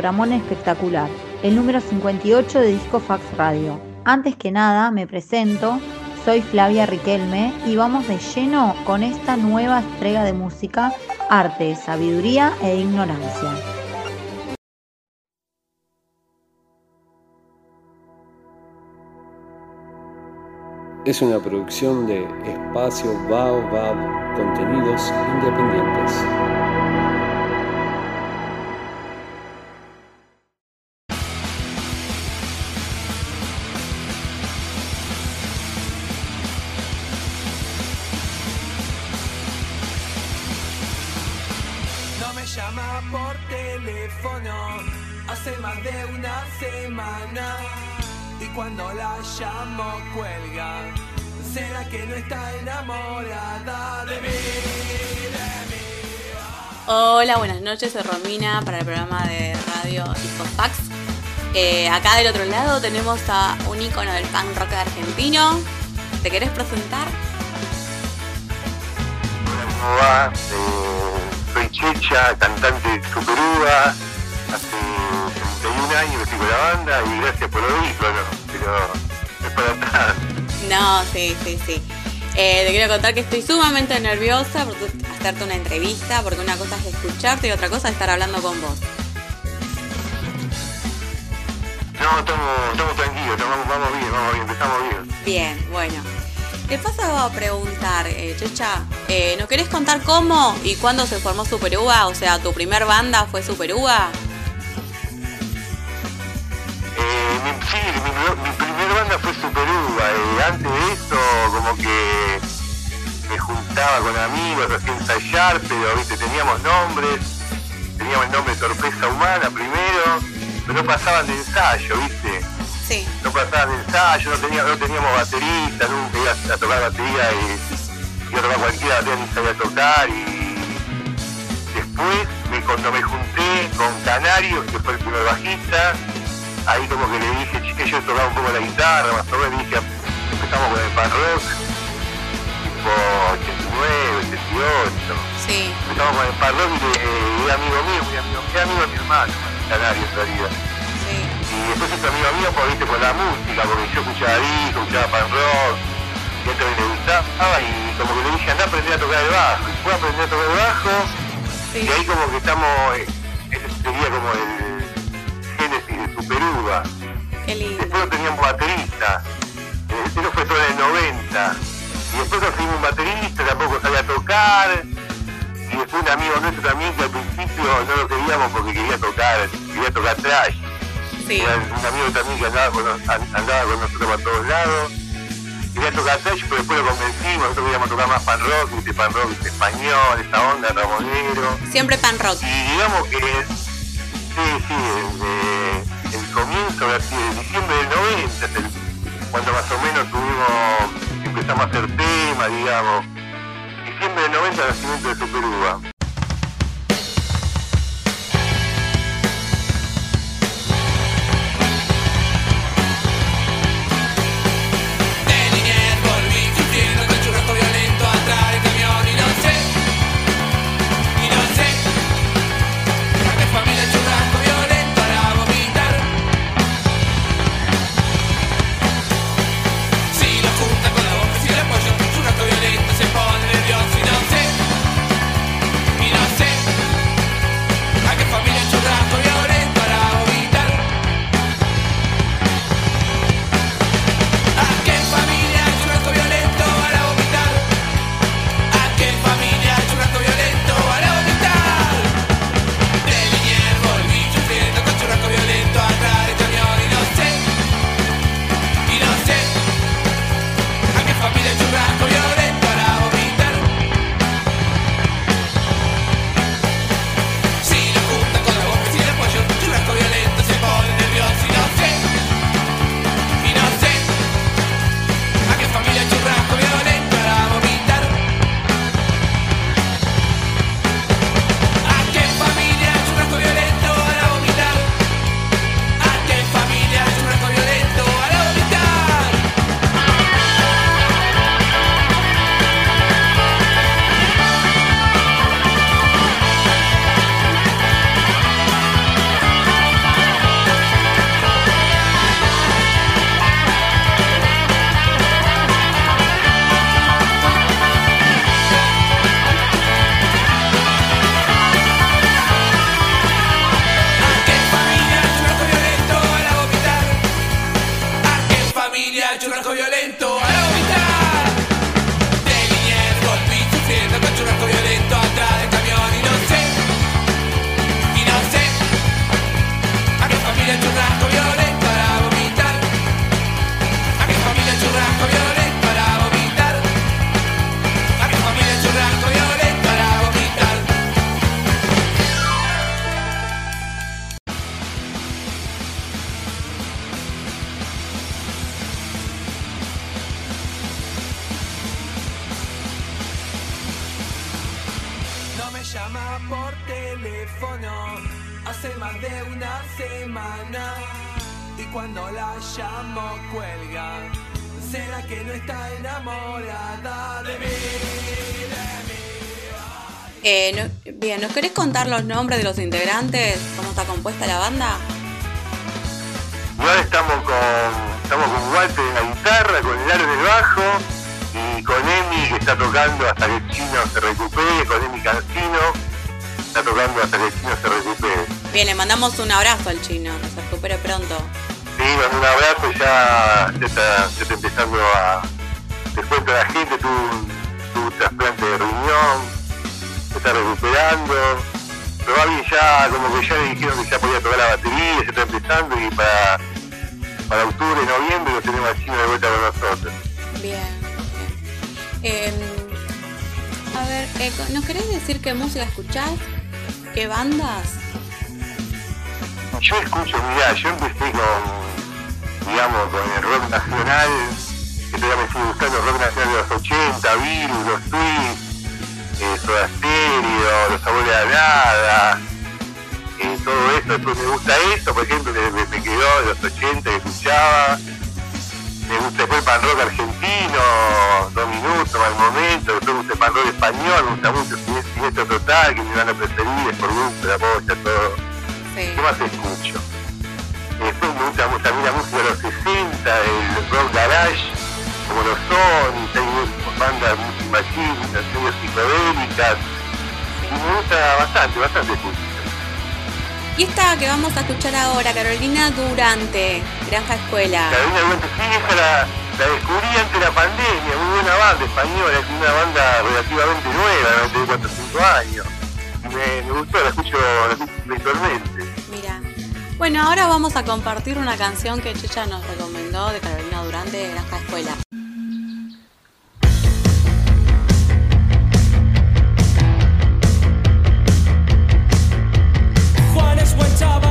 Programón espectacular, el número 58 de Disco Fax Radio. Antes que nada, me presento, soy Flavia Riquelme y vamos de lleno con esta nueva entrega de música, arte, sabiduría e ignorancia. Es una producción de Espacio Baobab Contenidos Independientes. Cuando la llamo cuelga. ¿Será que no está enamorada de mí? De mí? Hola, buenas noches, soy Romina para el programa de radio Disco Fax. Eh, acá del otro lado tenemos a un ícono del punk rock argentino. ¿Te querés presentar? Eh, soy Checha, cantante de Superuva. Hace 31 años que estoy con la banda y gracias por lo ícono, pero es para atrás. No, sí, sí, sí. Eh, te quiero contar que estoy sumamente nerviosa por hacerte una entrevista, porque una cosa es escucharte y otra cosa es estar hablando con vos. No, estamos, estamos tranquilos, estamos- vamos bien, vamos bien, empezamos bien. Bien, bueno. Te paso a preguntar, eh, Checha, eh, ¿nos querés contar cómo y cuándo se formó Superuva? O sea, ¿tu primer banda fue Superuva? Eh, sí, mi, mi primer banda fue Superuva. Eh, antes de eso, como que me juntaba con amigos hacía ensayar, pero viste, teníamos nombres. Teníamos el nombre Sorpresa Humana primero, pero no pasaban de ensayo, viste. Sí. no pasaban de ensayo, no teníamos, no teníamos baterista, nunca ibas a tocar batería y iba a tocar cualquiera batería ni sabía tocar y después me, cuando me junté con Canario, que fue el primer bajista, ahí como que le dije, yo tocaba un poco la guitarra, más o menos, dije, empezamos con el pan rock, tipo 89, 88, Sí. empezamos con el pan rock y era amigo mío, muy amigo, era amigo de mi hermano, Canario en realidad. Sí. Y después es amigo mío por, ¿viste? por la música, porque yo escuchaba disco, escuchaba pan rock, y a también le gustaba, y como que le dije, anda a aprender a tocar el bajo. Y fue a aprender a tocar el bajo, Sí. y ahí como que estamos, eh, ese sería como el Superuva. Qué lindo. Después no teníamos baterista, eh, eso fue todo en el 90. Y después conseguimos un baterista, tampoco sabía tocar, y después un amigo nuestro también que al principio no lo queríamos porque quería tocar, quería tocar trash. Sí. Era un amigo también que andaba con, andaba nosotros para todos lados. Quería tocar trash, pero después lo convencimos, nosotros queríamos tocar más pan rock, viste, pan rock viste, español, esa onda, ramonero. Siempre pan rock. Y digamos que, sí, sí, el, de diciembre del 90, es el- cuando más o menos tuvimos, empezamos a hacer temas, digamos. Diciembre del 90, nacimiento de Superuva. Contar los nombres de los integrantes? ¿Cómo está compuesta la banda? Ahora estamos con, estamos con Walter en la guitarra, con el aro en el bajo y con Emi que está tocando hasta que el chino se recupere, con Emi Cancino está tocando hasta que el chino se recupere. Bien, le mandamos un abrazo al chino, que se recupere pronto. Sí, un abrazo, ya se está, se está empezando a... Te cuento la gente, tuvo un, un trasplante de riñón, se está recuperando, pero va bien ya, como que ya le dijeron que ya podía tocar la batería, se está empezando y para, para octubre, noviembre lo tenemos chino de vuelta con nosotros. Bien, bien. Eh, a ver, eh, ¿nos querés decir qué música escuchás? ¿Qué bandas? Yo escucho, mirá, yo empecé con, digamos, con el rock nacional, que todavía me sigue gustando el rock nacional de los 80, Virus, los Twists, eh, Soda Stereo, Los Sabores a Nada, eh, todo eso, después me gusta eso, por ejemplo, que me, me quedó de los 80 que escuchaba, me gusta después el pan rock argentino, Dos Minutos, Mal Momento, después me gusta el pan rock español, me gusta mucho Siniestro Total, que me van a preferir, es por gusto, la posta, todo. Sí. ¿Qué más escucho? Después me gusta también la música de los 60, el rock garage, como los hay bandas machistas, medio psicodélicas, y me gusta bastante, bastante escucho. Y esta que vamos a escuchar ahora, Carolina Durante, Granja Escuela. Carolina Duarte, sí, esa la, la descubrí antes de la pandemia, muy buena banda española, es una banda relativamente nueva, no tiene 4 o 5 años. Y me, me gustó, la escucho, la escucho. Mira. Bueno, ahora vamos a compartir una canción que Checha nos recomendó de Carolina Durante de Granja Escuela. Juan es buen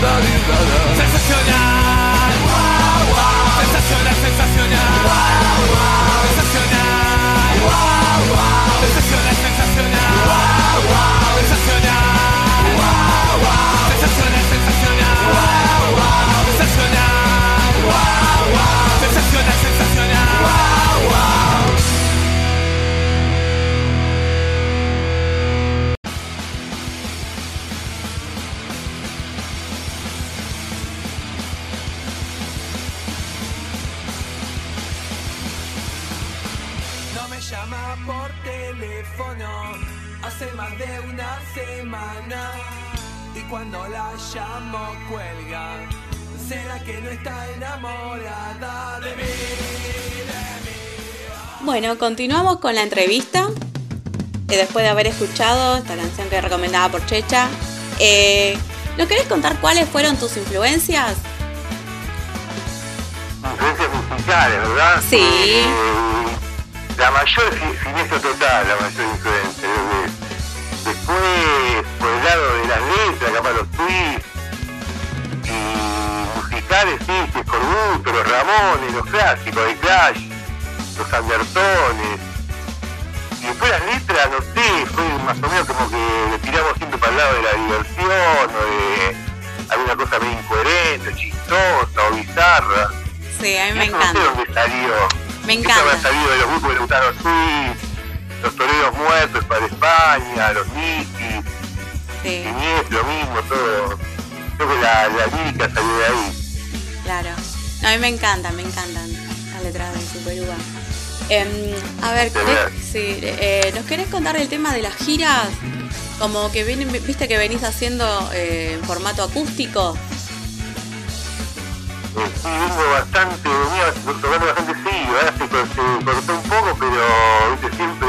chuleta, con Bueno, continuamos con la entrevista. eh, después de haber escuchado esta canción que recomendaba por Checha. Eh, ¿Nos querés contar cuáles fueron tus influencias? influencias musicales, ¿verdad? Sí. Eh, la mayor siniestro total, la mayor influencia. eh, Después, por el lado de las letras, capaz los twists, y musicales, sí, que Corbuto, los Ramones, los clásicos de Clash, los Andertones. Y después las letras, no sé, fue más o menos como que le tiramos siempre para el lado de la diversión, o de alguna cosa medio incoherente, chistosa o bizarra. Sí, a mí me Eso No sé encanta. dónde salió. Me Eso me ha encanta. salido de los grupos de Suiz, los toreros muertos para España, los Nikis, Sí, lo mismo, todo. Creo que la, la lírica salió de ahí. claro. No, a mí me encantan, me encantan las letras de Superuva. Em, a ver, ¿querés- sí, eh, ¿nos querés contar el tema de las giras? Como que vienen, viste que venís haciendo eh, en formato acústico. Eh, sí, vengo bastante, venía tocando bastante seguido, ahora se, cor- se cortó un poco, pero viste, siempre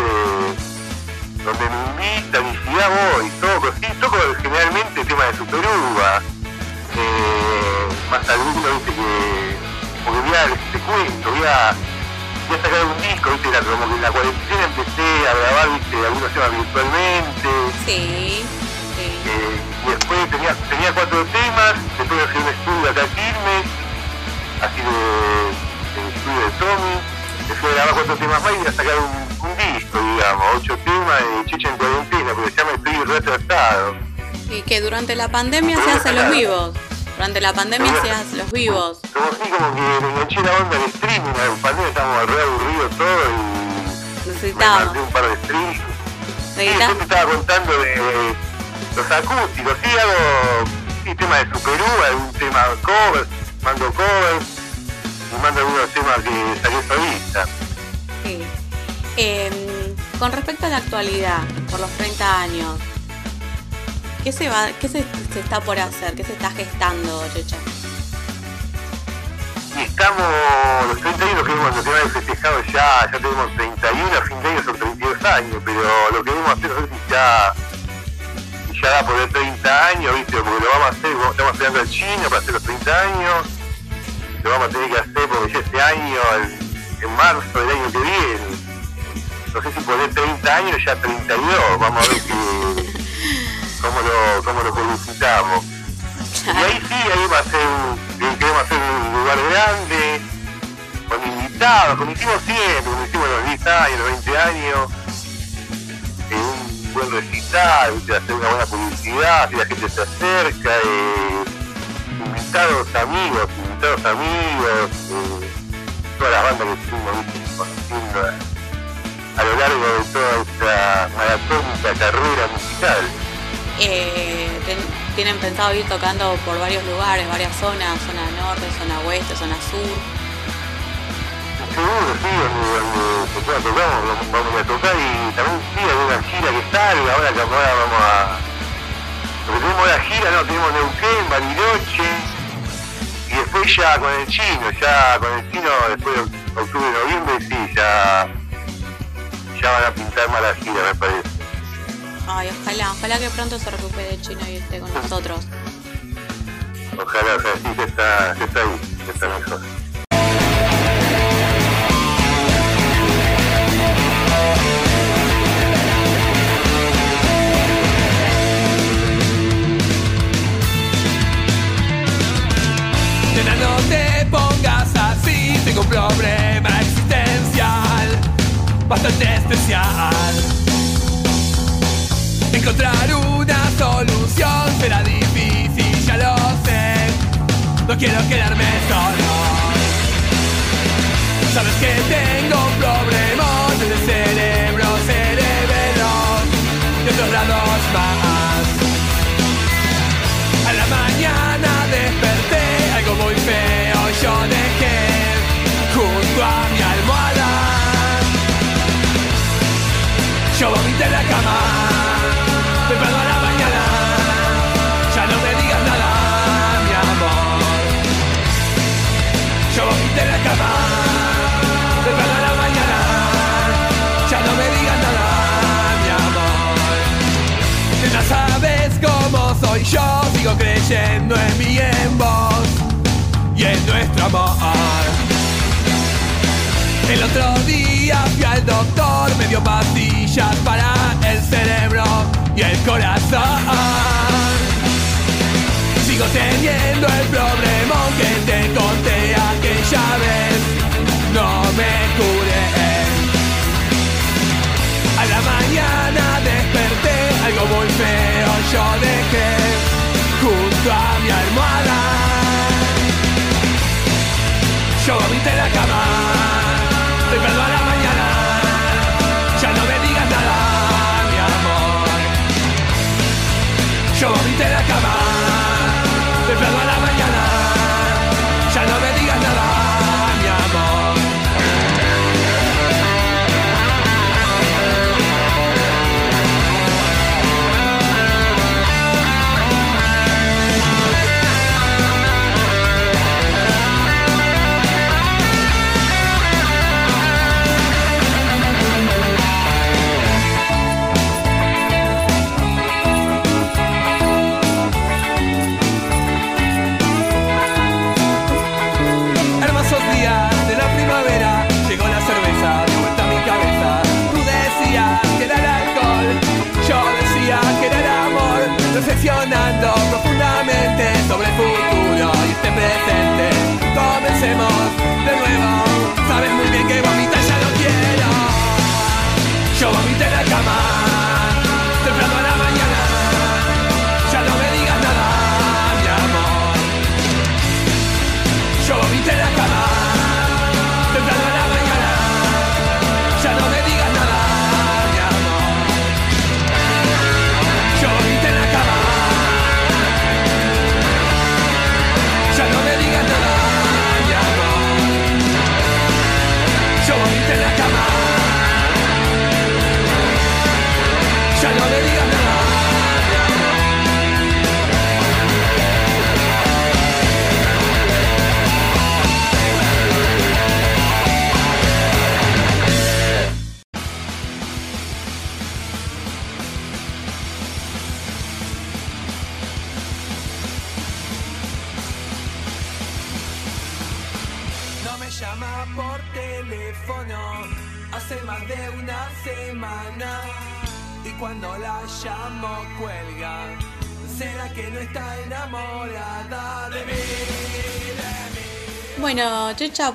donde me invitan y si ya voy, toco, sí, toco generalmente temas de Superuva, eh, más algunos, viste, que, porque voy a, te cuento, voy a, a sacar un disco, viste, la, como que en la cuarentena empecé a grabar, viste, algunos temas virtualmente, Sí, sí. eh, y después tenía, tenía cuatro temas, después hacía un estudio acá en Quilmes, así de, de estudio de Tommy, después grabar cuatro temas más y a sacar un, un disco, digamos, ocho temas de Chicha en cuarentena, porque se llama Estoy retrasado. Y que durante la pandemia se hacen los vivos. Durante la pandemia hacen los vivos. Como así como que me enganché la onda del streaming, en pandemia estábamos re aburridos todos y me Necesitamos. mandé un par de streams. Sí, yo te estaba contando de los acústicos, sí hago, sí sí, tema de Superú, algún tema cover, mando covers, y mando algunos temas que salió solista. Sí. Em, con respecto a la actualidad, por los 30 años, ¿qué se va, qué se, se está por hacer? ¿Qué se está gestando, Checha? Estamos, los 30 años que hemos tener festejado ya, ya tenemos 31, a fin de año son 32 años, pero lo que debemos hacer nosotros ya, ya da por el 30 años, ¿viste? Porque lo vamos a hacer, estamos esperando al chino para hacer los 30 años, lo vamos a tener que hacer porque ya este año, el- en marzo del año que viene, no sé si poner 30 años, ya 32, vamos a ver que, cómo lo, cómo lo publicitamos. Y ahí sí, ahí va a ser un, queremos hacer un lugar grande, con invitados, como hicimos siempre, como hicimos los 10 años, los 20 años, eh, un buen recital, hacer una buena publicidad, si la gente se acerca, eh, invitados amigos, invitados amigos, eh, todas las bandas que estuvimos conociendo a lo largo de toda esta maratónica carrera musical. Eh, tienen pensado ir tocando por varios lugares, varias zonas, zona norte, zona oeste, zona sur. Sí, se pueda tocar, vamos, a tocar y también sí, alguna gira que salga, ahora que ahora vamos a... Porque tenemos la gira, no, tenemos Neuquén, Bariloche, y después ya con el chino, ya con el chino, después de octubre, noviembre, sí, ya, ya van a pintar más la gira, me parece. Ay, ojalá, ojalá que pronto se recupere el chino y esté con nosotros. Ojalá, o sea, sí, que está, que está ahí, que está mejor. Nena, no te pongas así, tengo un problema existencial bastante especial. Encontrar una solución será difícil, ya lo sé. No quiero quedarme solo. Sabes que tengo un problema en el cerebro, cerebelo y otros lados más. A la mañana desperté, algo muy feo yo dejé junto a mi almohada. Yo vomité en la cama, temprano a la mañana. Ya no me digas nada, mi amor. Yo vomité en la cama, temprano a la mañana. Ya no me digas nada, mi amor. Ya sabes cómo soy yo, sigo creyendo en mí, en y en nuestro amor. El otro día fui al doctor, me dio pastillas para el cerebro y el corazón. Sigo teniendo el problema que te conté aquella vez, no me curé. A la mañana desperté, algo muy feo yo dejé junto a mi almohada. Yo vomité la cama, temprano a Comencemos de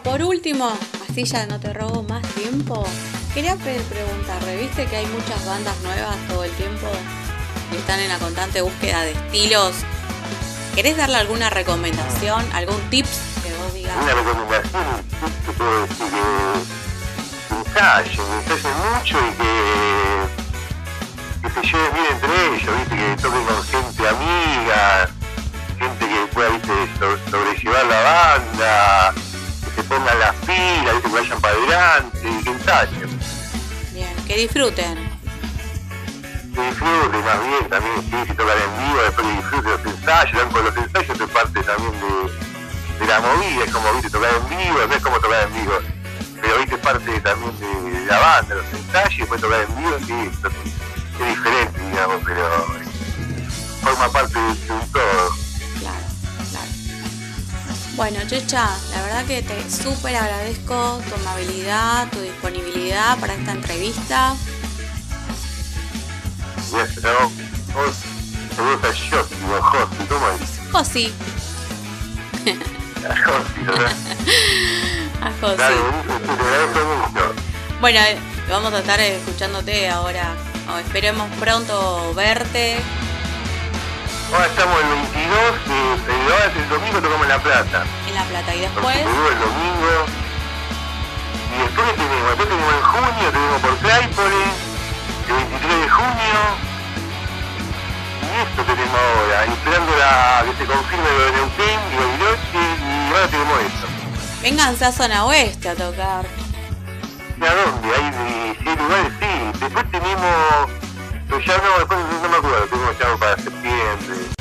Por último, así ya no te robo más tiempo. Quería pre- preguntarle, viste que hay muchas bandas nuevas todo el tiempo y están en la constante búsqueda de estilos. ¿Querés darle alguna recomendación, algún tips que vos digas? Una recomendación, te puedo decir que ensayen, que ensayen mucho y que, que se lleven bien entre ellos, ¿viste? que toquen con gente amiga, gente que pueda sobrellevar la banda, vayan para adelante y que ensayen. Bien, que disfruten. Que disfruten más bien también, sí, si tocan en vivo, después que disfruten los ensayos, con los ensayos es parte también de, de la movida, es como viste tocar en vivo, no es como tocar en vivo, pero viste parte también de la banda, los ensayos, después tocar en vivo, sí, es, es diferente, digamos, pero forma parte de, de un todo. Claro, claro. Bueno, Checha, verdad que te súper agradezco tu amabilidad, tu disponibilidad para esta entrevista. Josi, A Josi. Bueno, vamos a estar escuchándote ahora. O esperemos pronto verte. Ahora estamos el 22, eh, el, ahora es el domingo tocamos La Plata. En La Plata y después el domingo. Y después ¿qué tenemos, después tenemos en junio, tenemos por Claypole, el 23 de junio. Y esto tenemos ahora, esperando la, que se confirme lo de Neuquén y Bariloche, y ahora tenemos esto. vénganse a zona oeste a tocar. ¿Y a dónde? Hay, de- si hay lugares, sí. Después tenemos, pero ya no, después no me acuerdo, tenemos ya para septiembre.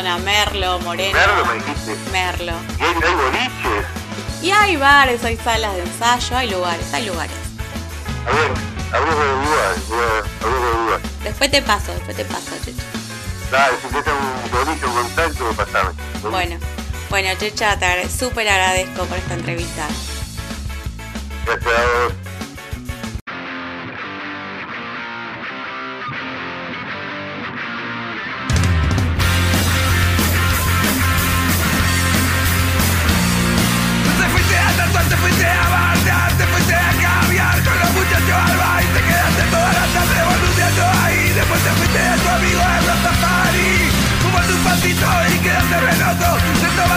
Zona Merlo, Moreno. Merlo me dijiste. Merlo. ¿Y hay, hay boliches? Y hay bares, hay salas de ensayo, hay lugares, hay lugares. A ver, hablemos de lugar, hablemos de lugar. Después te paso, después te paso, Checha. Dale, si tenés un boliche, un contacto, pasame. Bueno, bueno, Checha, te súper agradezco por esta entrevista. Gracias a vos.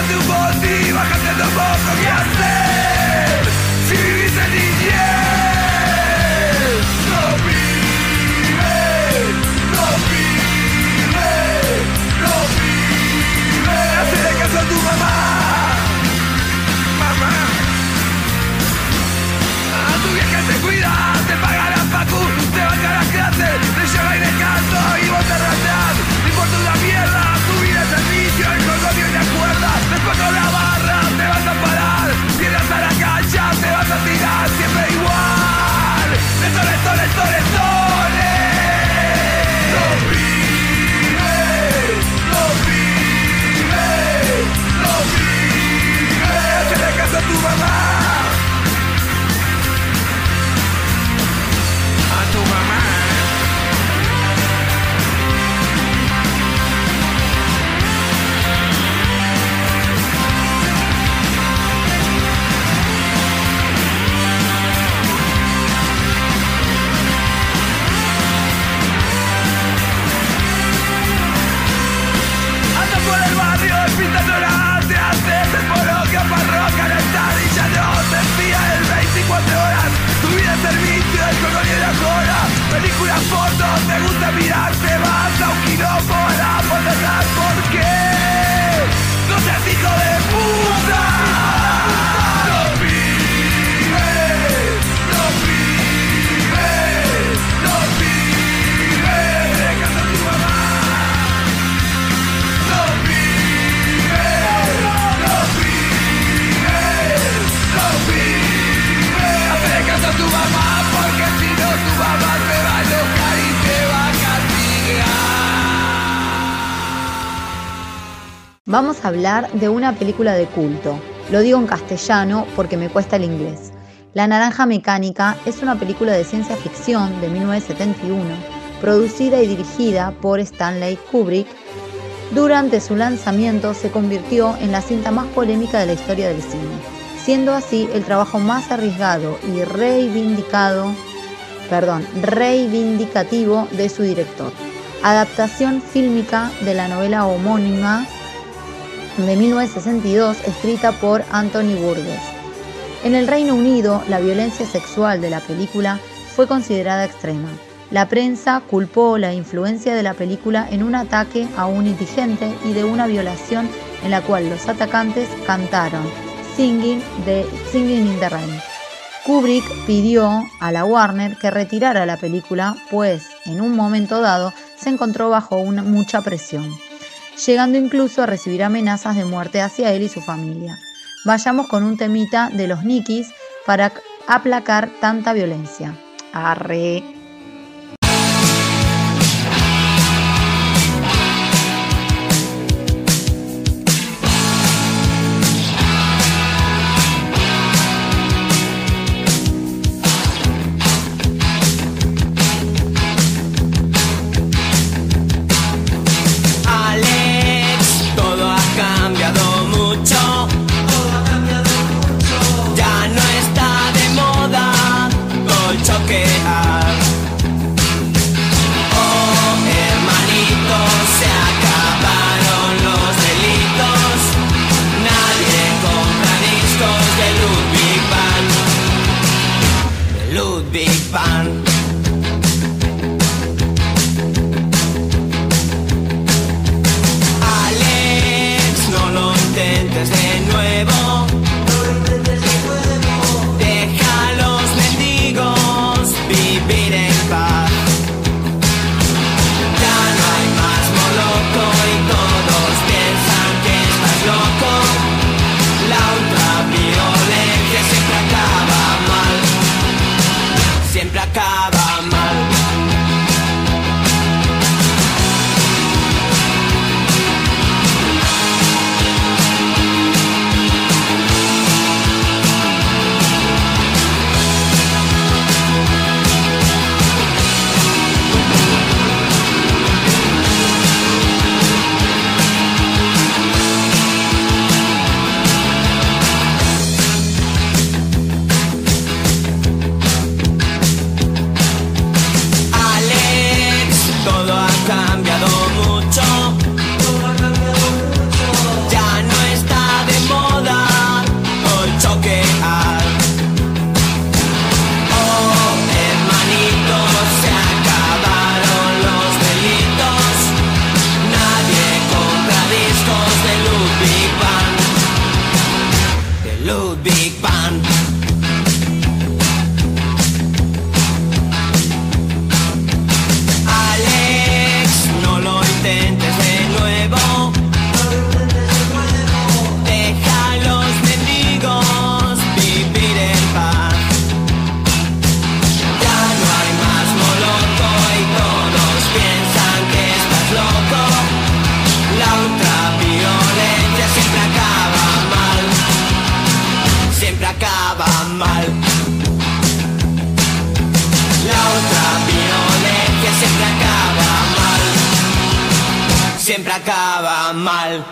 Te tomaste un bondi y bajaste dos Vamos a hablar de una película de culto. Lo digo en castellano porque me cuesta el inglés. La Naranja Mecánica es una película de ciencia ficción de 1971, producida y dirigida por Stanley Kubrick. Durante su lanzamiento se convirtió en la cinta más polémica de la historia del cine, siendo así el trabajo más arriesgado y reivindicado, perdón, reivindicativo de su director. Adaptación fílmica de la novela homónima de 1962 escrita por Anthony Burgess. En el Reino Unido, la violencia sexual de la película fue considerada extrema. La prensa culpó la influencia de la película en un ataque a un indigente y de una violación en la cual los atacantes cantaron Singing, Singing in the Rain. Kubrick pidió a la Warner que retirara la película, pues en un momento dado se encontró bajo mucha presión, llegando incluso a recibir amenazas de muerte hacia él y su familia. Vayamos con un temita de los Nikis para aplacar tanta violencia. Arre. Acaba mal.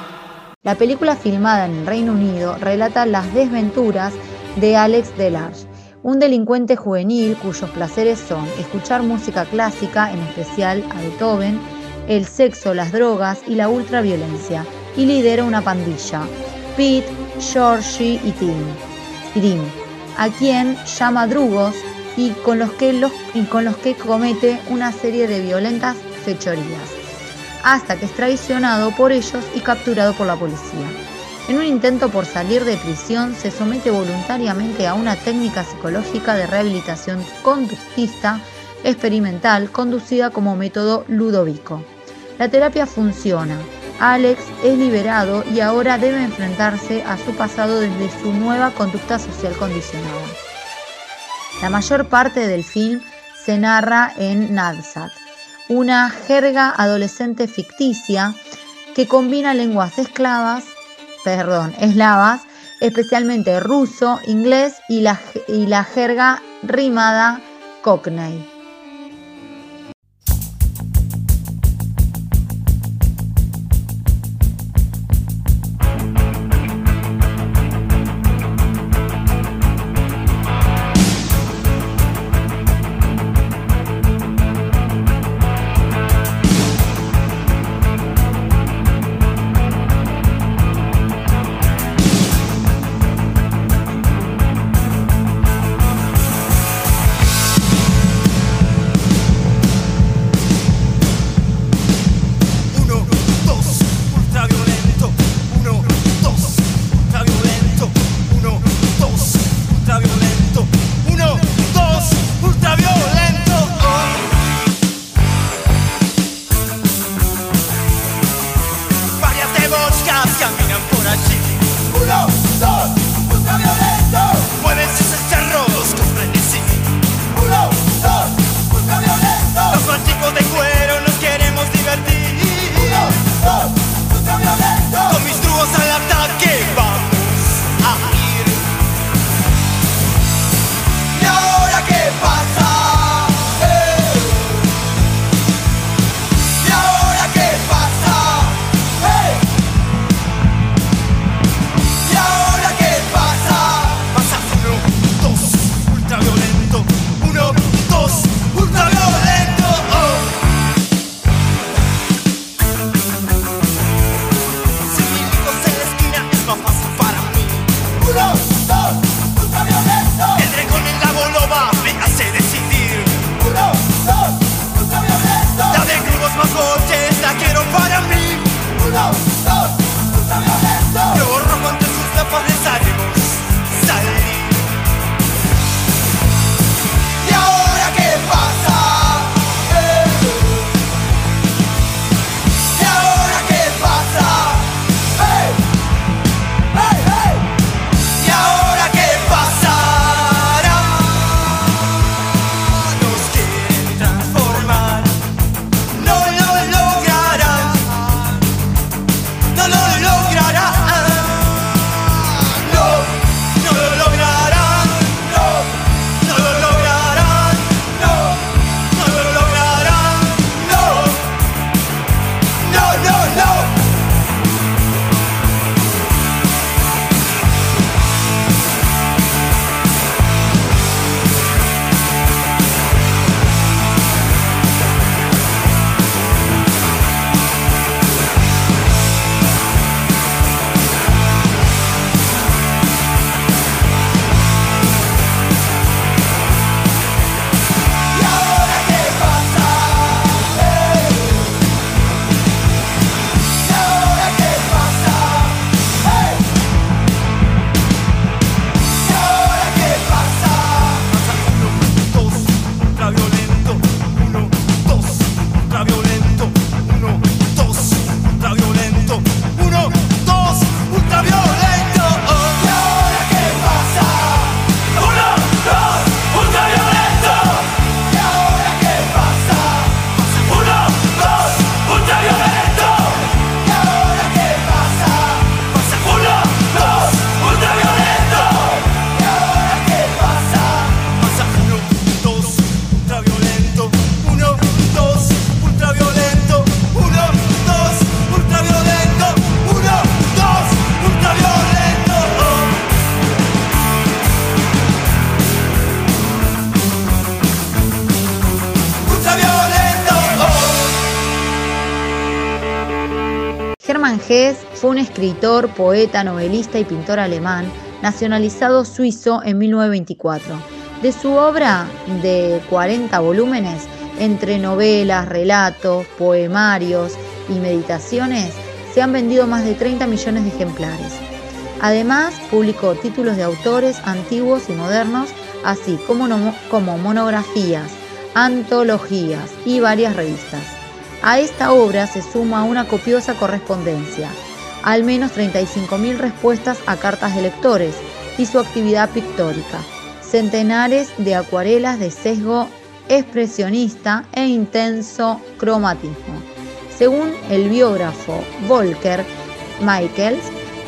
La película filmada en el Reino Unido relata las desventuras de Alex Delarge, un delincuente juvenil cuyos placeres son escuchar música clásica, en especial a Beethoven, el sexo, las drogas y la ultraviolencia, y lidera una pandilla, Pete, Georgie y Tim, Tim, a quien llama drugos y con los que, los, y con los que comete una serie de violentas fechorías hasta que es traicionado por ellos y capturado por la policía. En un intento por salir de prisión, se somete voluntariamente a una técnica psicológica de rehabilitación conductista experimental conducida como método Ludovico. La terapia funciona. Alex es liberado y ahora debe enfrentarse a su pasado desde su nueva conducta social condicionada. La mayor parte del film se narra en Nadsat, una jerga adolescente ficticia que combina lenguas esclavas, perdón, eslavas, especialmente ruso, inglés y la, y la jerga rimada cockney. escritor, poeta, novelista y pintor alemán, nacionalizado suizo en 1924. De su obra de 40 volúmenes, entre novelas, relatos, poemarios y meditaciones, se han vendido más de 30 millones de ejemplares. Además, publicó títulos de autores antiguos y modernos, así como, como monografías, antologías y varias revistas. A esta obra se suma una copiosa correspondencia, al menos 35.000 respuestas a cartas de lectores y su actividad pictórica, centenares de acuarelas de sesgo expresionista e intenso cromatismo. Según el biógrafo Volker Michaels,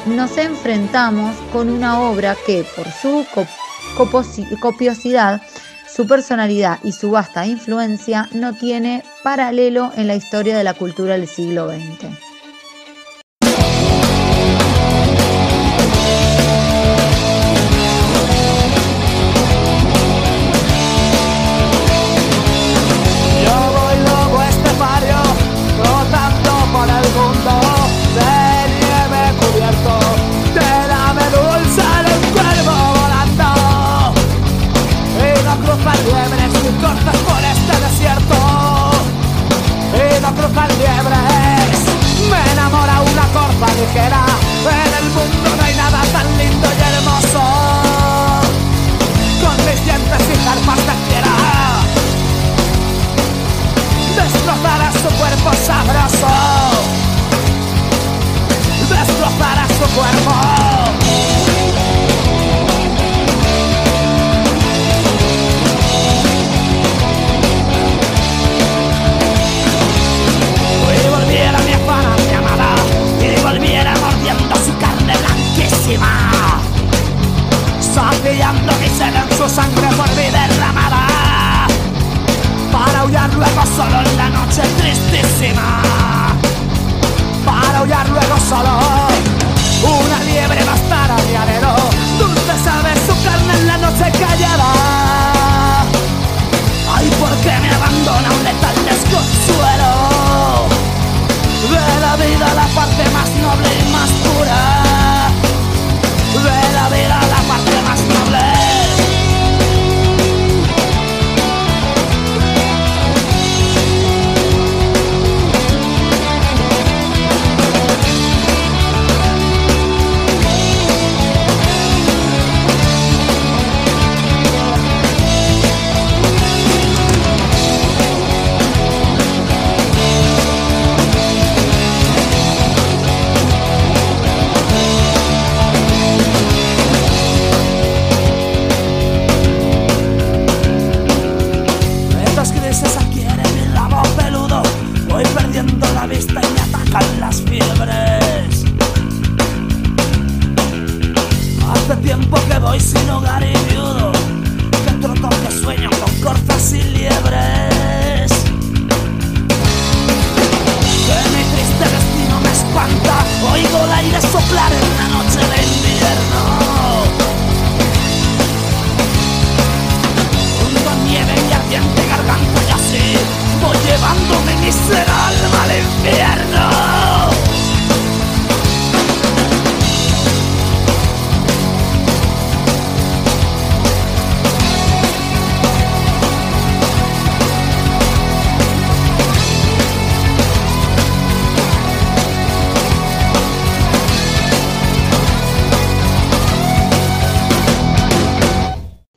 nos enfrentamos con una obra que, por su copiosidad, su personalidad y su vasta influencia, no tiene paralelo en la historia de la cultura del siglo XX.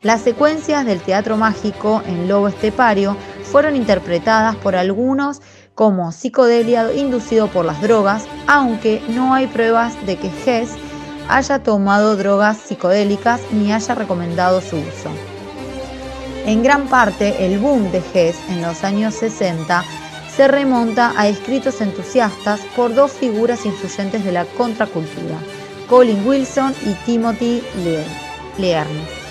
Las secuencias del teatro mágico en Lobo Estepario fueron interpretadas por algunos como psicodelia inducido por las drogas, aunque no hay pruebas de que Hess haya tomado drogas psicodélicas ni haya recomendado su uso. En gran parte, el boom de Hess en los años 60 se remonta a escritos entusiastas por dos figuras influyentes de la contracultura, Colin Wilson y Timothy Leary.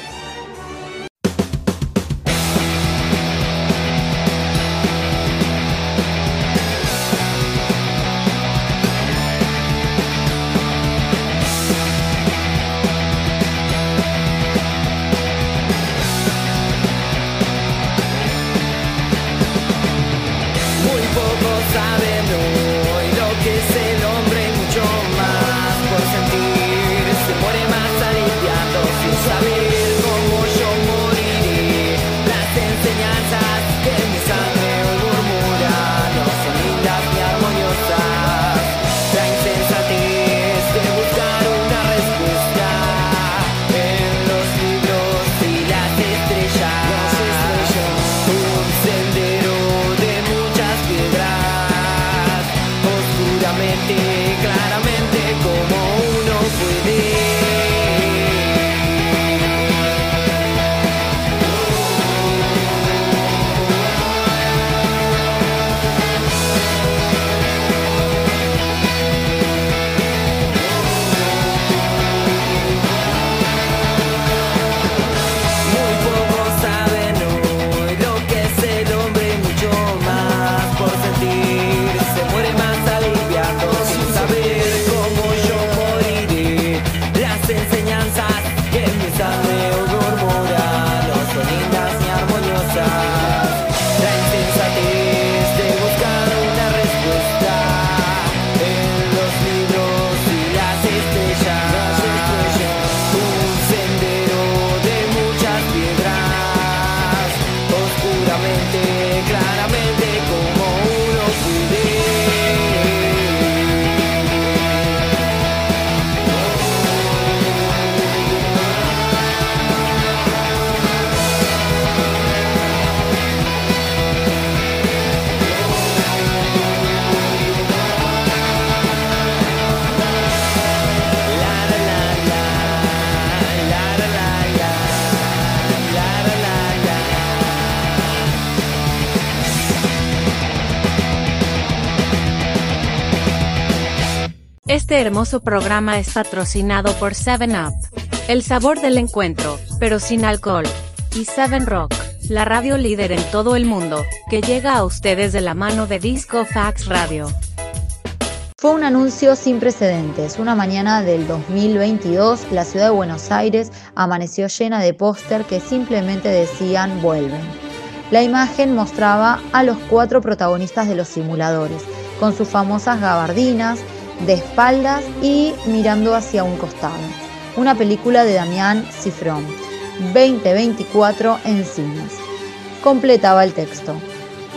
Este hermoso programa es patrocinado por 7up. El sabor del encuentro, pero sin alcohol. Y 7 Rock, la radio líder en todo el mundo, que llega a ustedes de la mano de Disco Fax Radio. Fue un anuncio sin precedentes. Una mañana del 2022, la ciudad de Buenos Aires amaneció llena de póster que simplemente decían vuelven. La imagen mostraba a los cuatro protagonistas de los simuladores, con sus famosas gabardinas, de espaldas y mirando hacia un costado. Una película de Damián Cifrón, 2024 en cines. Completaba el texto.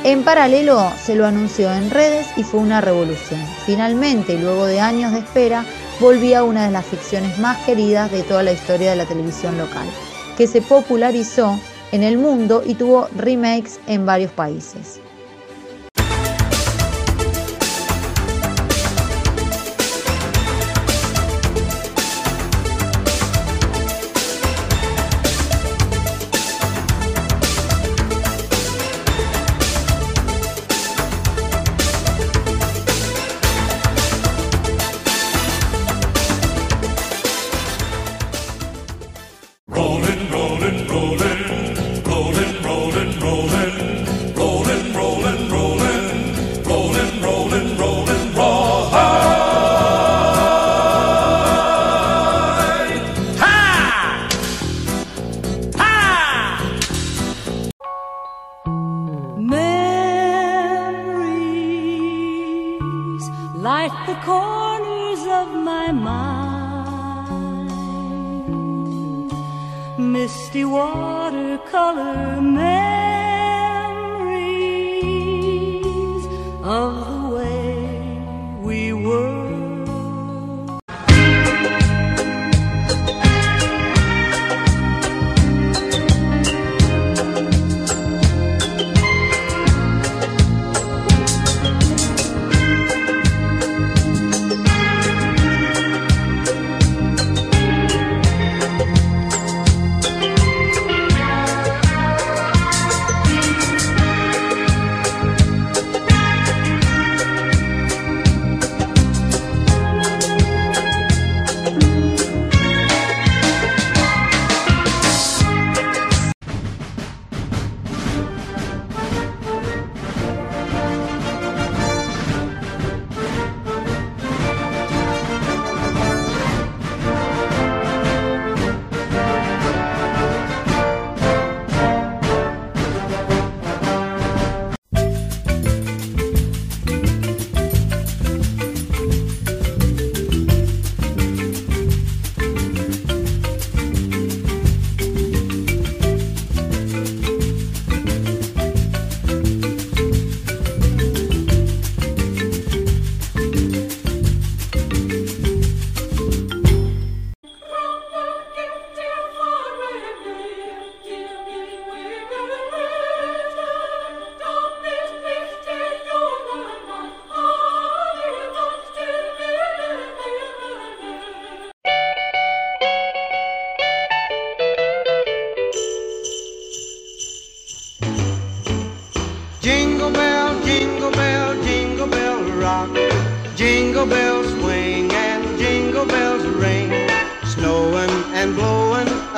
En paralelo se lo anunció en redes y fue una revolución. Finalmente, y luego de años de espera, volvía una de las ficciones más queridas de toda la historia de la televisión local, que se popularizó en el mundo y tuvo remakes en varios países.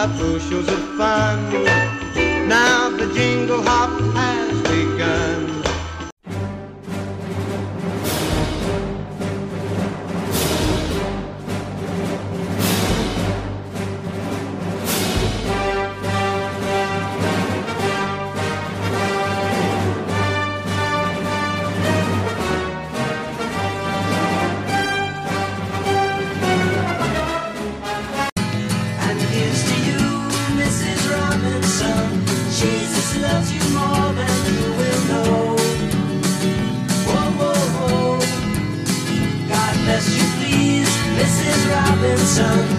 Bushels of fun. Now the jingle hop sun.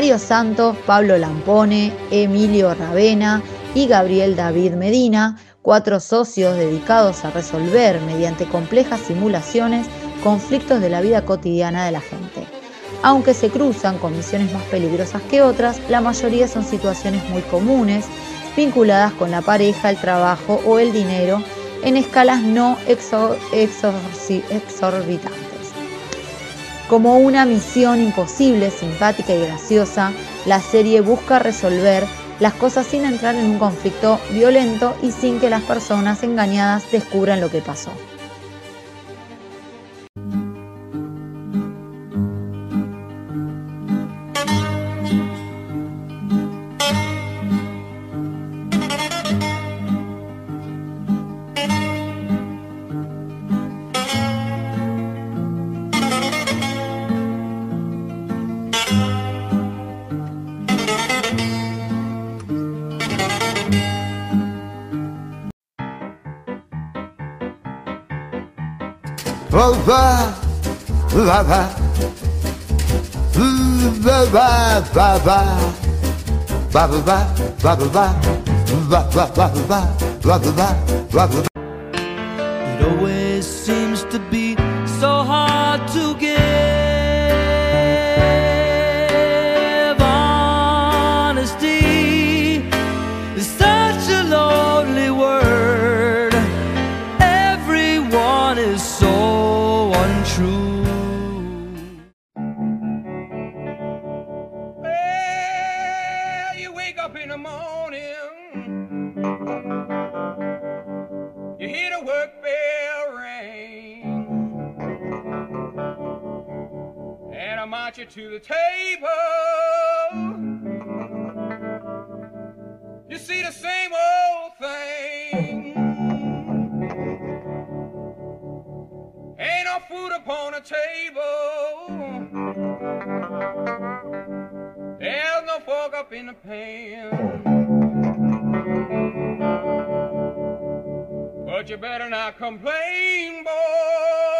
Mario Santos, Pablo Lampone, Emilio Ravena y Gabriel David Medina, cuatro socios dedicados a resolver mediante complejas simulaciones conflictos de la vida cotidiana de la gente. Aunque se cruzan con misiones más peligrosas que otras, la mayoría son situaciones muy comunes, vinculadas con la pareja, el trabajo o el dinero, en escalas no exorbitantes. Como una misión imposible, simpática y graciosa, la serie busca resolver las cosas sin entrar en un conflicto violento y sin que las personas engañadas descubran lo que pasó. ba ba. Ba ba ba ba. Ba ba ba ba ba ba. Ba ba ba ba ba. Ba ba ba ba ba. It always seems to be so hard to give. Honesty is such a lonely word. to the table. You see the same old thing. Ain't no food upon the table. There's no fork up in the pan. But you better not complain, boy.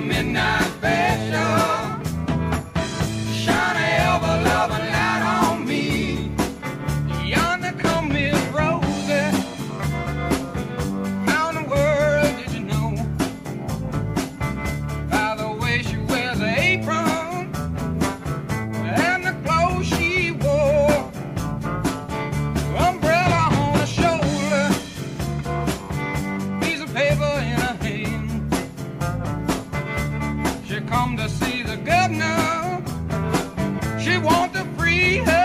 midnight. want to free her.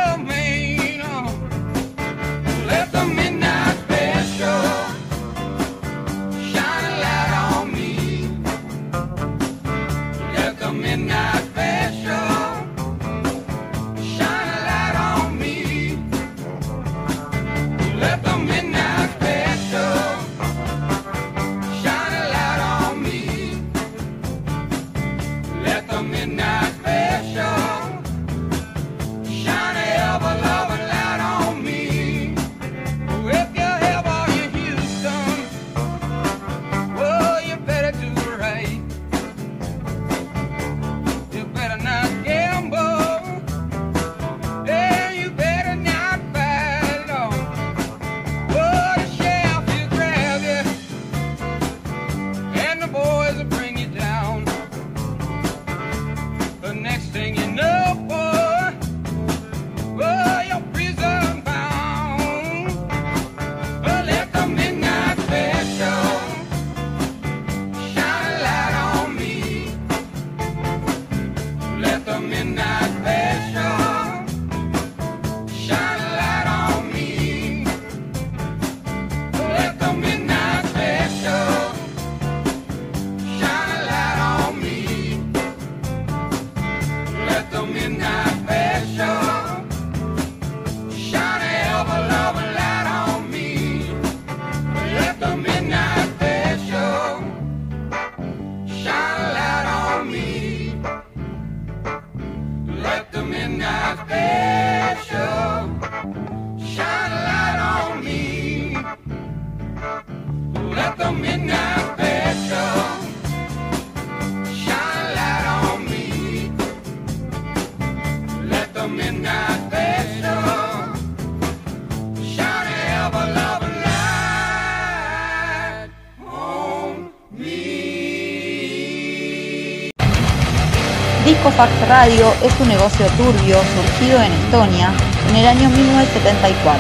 Discofax Radio es un negocio turbio surgido en Estonia en el año 1974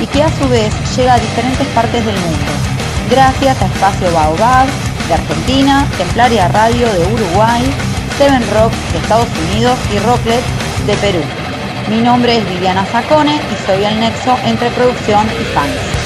y que a su vez llega a diferentes partes del mundo, gracias a Espacio Baobab de Argentina, Templaria Radio de Uruguay, Seven Rock de Estados Unidos y Rocklet de Perú. Mi nombre es Viviana Sacone y soy el nexo entre producción y fans.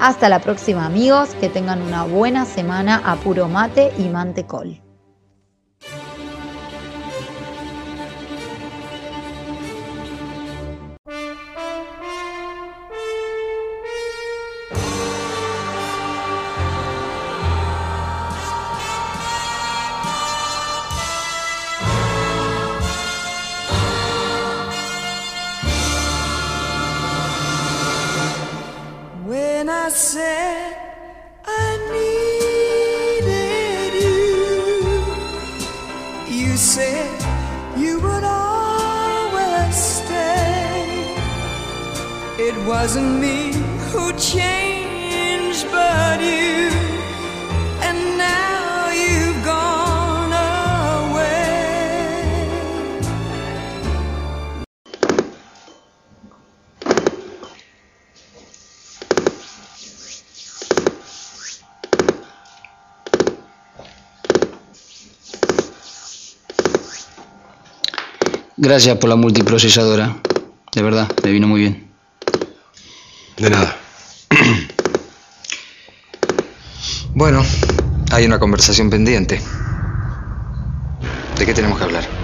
Hasta la próxima amigos, que tengan una buena semana a puro mate y mantecol. Gracias por la multiprocesadora. De verdad, me vino muy bien. De nada. Bueno, hay una conversación pendiente. ¿De qué tenemos que hablar?